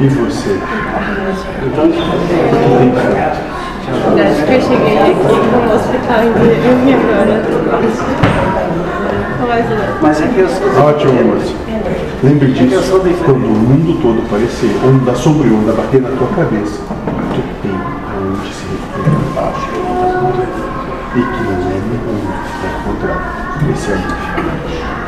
E você? Acho que eu cheguei aqui no hospital e eu vi agora. É. Mas, é que eu sou Ótimo, moço. Lembre é disso, quando o mundo todo parecer onda sobre onda bater na tua cabeça, tu tem aonde se recuperar embaixo. É e que não é nenhum, é o contrário. Esse é